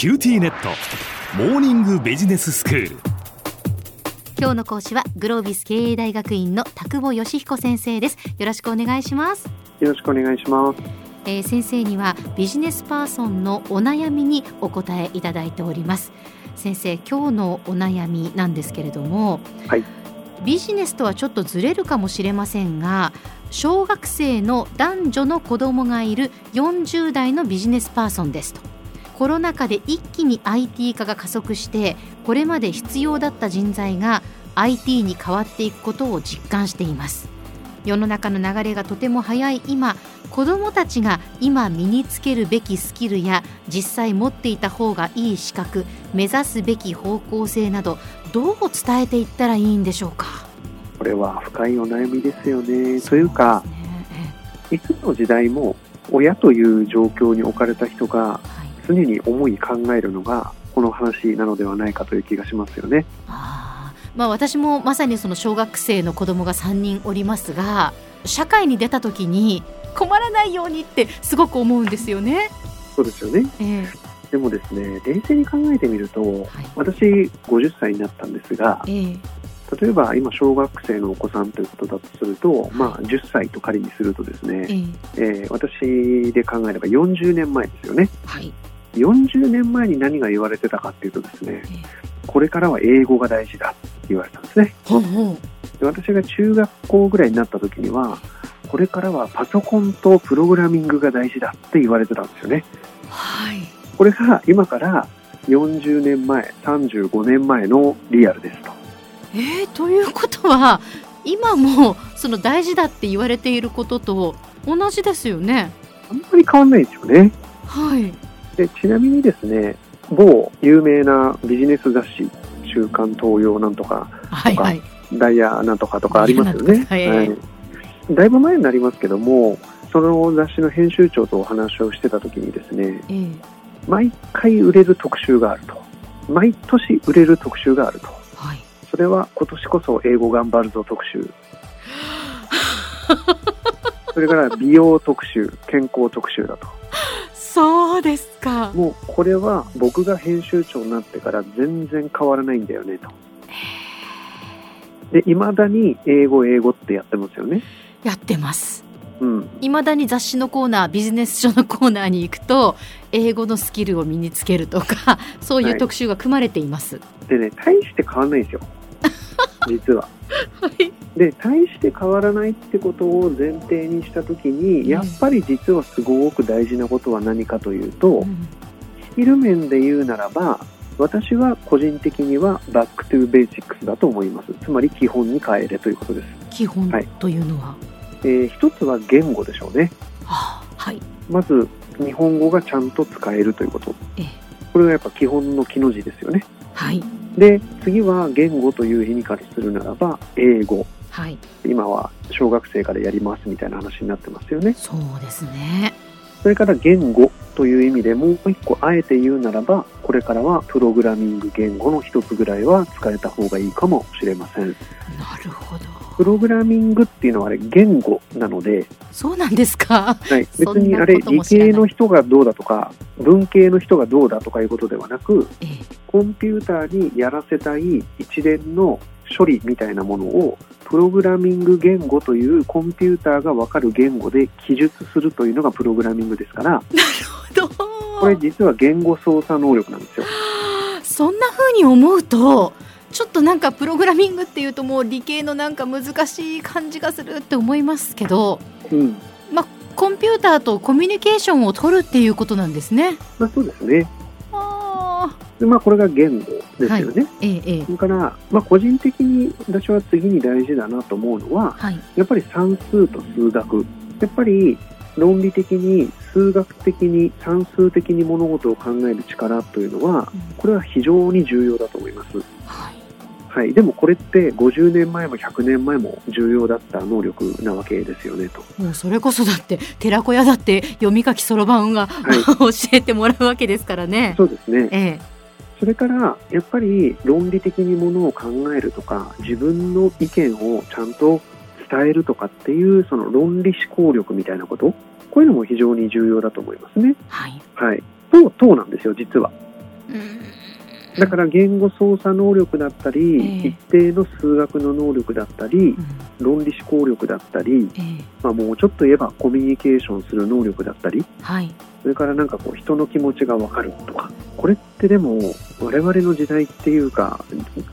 QTnet。モーニングビジネススクール。今日の講師はグロービス経営大学院の田久保善彦先生です。よろしくお願いします。よろしくお願いします。えー、先生にはビジネスパーソンのお悩みにお答えいただいております。先生今日のお悩みなんですけれども、はい、ビジネスとはちょっとずれるかもしれませんが小学生の男女の子供がいる40代のビジネスパーソンですとコロナ禍で一気に IT 化が加速してこれまで必要だった人材が IT に変わっていくことを実感しています。世の中の流れがとても早い今子どもたちが今身につけるべきスキルや実際持っていた方がいい資格目指すべき方向性などどう伝えていったらいいんでしょうか？これは深いお悩みですよね。というか、いつの時代も親という状況に置かれた人が常に思い考えるのがこの話なのではないかという気がしますよね。あまあ、私もまさにその小学生の子供が3人おりますが社会に出た時に困らないようにってすごく思うんですよね。そうですよね、えー、でもですね冷静に考えてみると、はい、私50歳になったんですが、えー、例えば今小学生のお子さんということだとすると、まあ、10歳と仮にするとですね、えー、えー、私で考えれば40年前ですよね。はい40年前に何が言われてたかっていうとですね、これからは英語が大事だって言われたんですね。で私が中学校ぐらいになった時には、これからはパソコンとプログラミングが大事だって言われてたんですよね。はい。これが今から40年前、35年前のリアルですと。えー、ということは、今もその大事だって言われていることと同じですよね。あんまり変わんないですよね。はい。でちなみにですね某有名なビジネス雑誌「週刊東洋なんとか」とか、はいはい、ダイヤなんとかとかありますよね、はい、はい、だいぶ前になりますけどもその雑誌の編集長とお話をしてた時にですね、えー、毎回売れる特集があると。毎年売れる特集があると、はい、それは今年こそ英語頑張るぞ特集。それから美容特集健康特集だとそうですか。もうこれは僕が編集長になってから全然変わらないんだよねと。でいまだに英語英語ってやってますよね。やってます。いま、うん、だに雑誌のコーナービジネス書のコーナーに行くと英語のスキルを身につけるとかそういう特集が組まれています、はい、でね大して変わらないんですよ実は。はい、で大して変わらないってことを前提にした時に、やっぱり実はすごく大事なことは何かというと、うん、スキル面で言うならば私は個人的には back to basics だと思います。つまり基本に帰れということです。基本というのは、はい、えー、一つは言語でしょうね、はあ、はい、まず日本語がちゃんと使えるということ、ええ、これがやっぱ基本の木の字ですよね。はいで次は言語という意味からするならば英語、はい、今は小学生からやりますみたいな話になってますよね。そうですね。それから言語という意味でもう一個あえて言うならばこれからはプログラミング言語の一つぐらいは使えた方がいいかもしれません。なるほどプログラミングっていうのはあれ言語なのでそうなんですか、はい、別にあれ理系の人がどうだとか文系の人がどうだとかいうことではなく、ええ、コンピューターにやらせたい一連の処理みたいなものをプログラミング言語というコンピューターが分かる言語で記述するというのがプログラミングですからなるほど。これ実は言語操作能力なんですよ。そんな風に思うとちょっとなんかプログラミングっていうともう理系のなんか難しい感じがするって思いますけど、うん、まあ、コンピューターとコミュニケーションを取るっていうことなんですね。まあ、そうですねあでまあ、これが言語ですよね。はい、ええ、それから、まあ、個人的に私は次に大事だなと思うのは、はい、やっぱり算数と数学。やっぱり論理的に数学的に算数的に物事を考える力というのは、これは非常に重要だと思います。はい。はい、でもこれって50年前も100年前も重要だった能力なわけですよねと。もうそれこそだって寺子屋だって読み書きそろばんが、はい、教えてもらうわけですからね。そうですね、ええ、それからやっぱり論理的にものを考えるとか自分の意見をちゃんと伝えるとかっていうその論理思考力みたいなことこういうのも非常に重要だと思いますね。はい、はい、と、となんですよ実は。だから言語操作能力だったり、えー、一定の数学の能力だったり、うん、論理思考力だったり、えー、まあ、もうちょっと言えばコミュニケーションする能力だったり、はい、それからなんかこう人の気持ちが分かるとか。これってでも我々の時代っていうか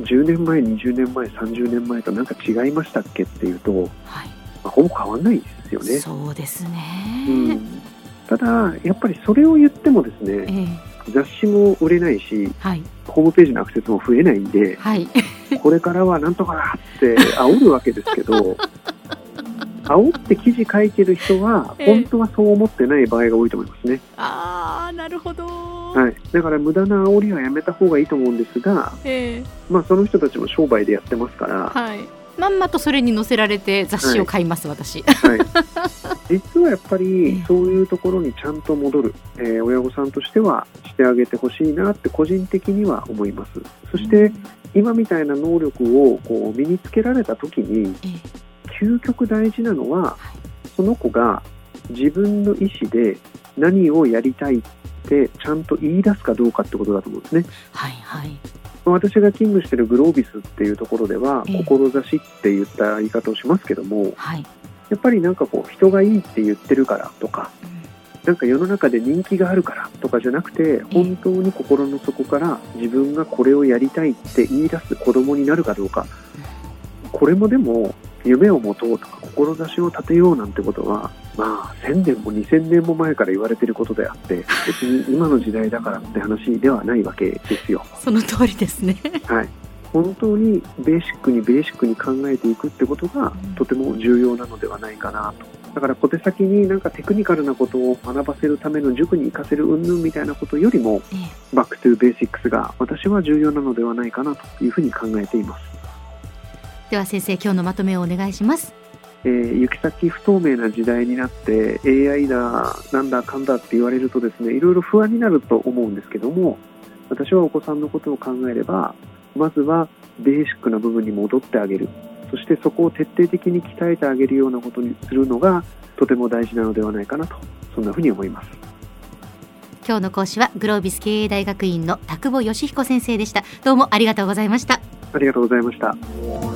10年前20年前30年前となんか違いましたっけっていうと、はい。まあ、ほぼ変わんないですよね。そうですね、うん、ただやっぱりそれを言ってもですね、えー雑誌も売れないし、はい、ホームページのアクセスも増えないんで、はい、これからはなんとかだって煽るわけですけど 煽って記事書いてる人は、本当はそう思ってない場合が多いと思いますね。ああ、なるほど。はい、だから無駄な煽りはやめた方がいいと思うんですが、えー、まあ、その人たちも商売でやってますから、はい、まんまとそれに載せられて雑誌を買います、はい、私、はい、実はやっぱりそういうところにちゃんと戻る、えー、親御さんとしてはしてあげてほしいなって個人的には思います。そして、今みたいな能力をこう身につけられた時に、究極大事なのは、その子が自分の意思で何をやりたいってちゃんと言い出すかどうかってことだと思うんですね。はいはい。私が勤務しているグロービスっていうところでは、志って言った言い方をしますけども、はい、やっぱりなんかこう人がいいって言ってるからとか、うん、なんか世の中で人気があるからとかじゃなくて本当に心の底から自分がこれをやりたいって言い出す子供になるかどうか、これもでも夢を持とうとか志を立てようなんてことはまあ1000年も2000年も前から言われていることであって別に今の時代だからって話ではないわけですよ。その通りですね。はい本当にベーシックにベーシックに考えていくってことがとても重要なのではないかなと。だから小手先になんかテクニカルなことを学ばせるための塾に行かせる云々みたいなことよりも、 back to basics が私は重要なのではないかなというふうに考えています。では先生今日のまとめをお願いしますえー、行き先不透明な時代になって AI だなんだかんだって言われるとですねいろいろ不安になると思うんですけども私はお子さんのことを考えればまずはベーシックな部分に戻ってあげる。そしてそこを徹底的に鍛えてあげるようなことにするのがとても大事なのではないかなとそんなふうに思います。今日の講師はグロービス経営大学院の田久保義彦先生でした。どうもありがとうございました。ありがとうございました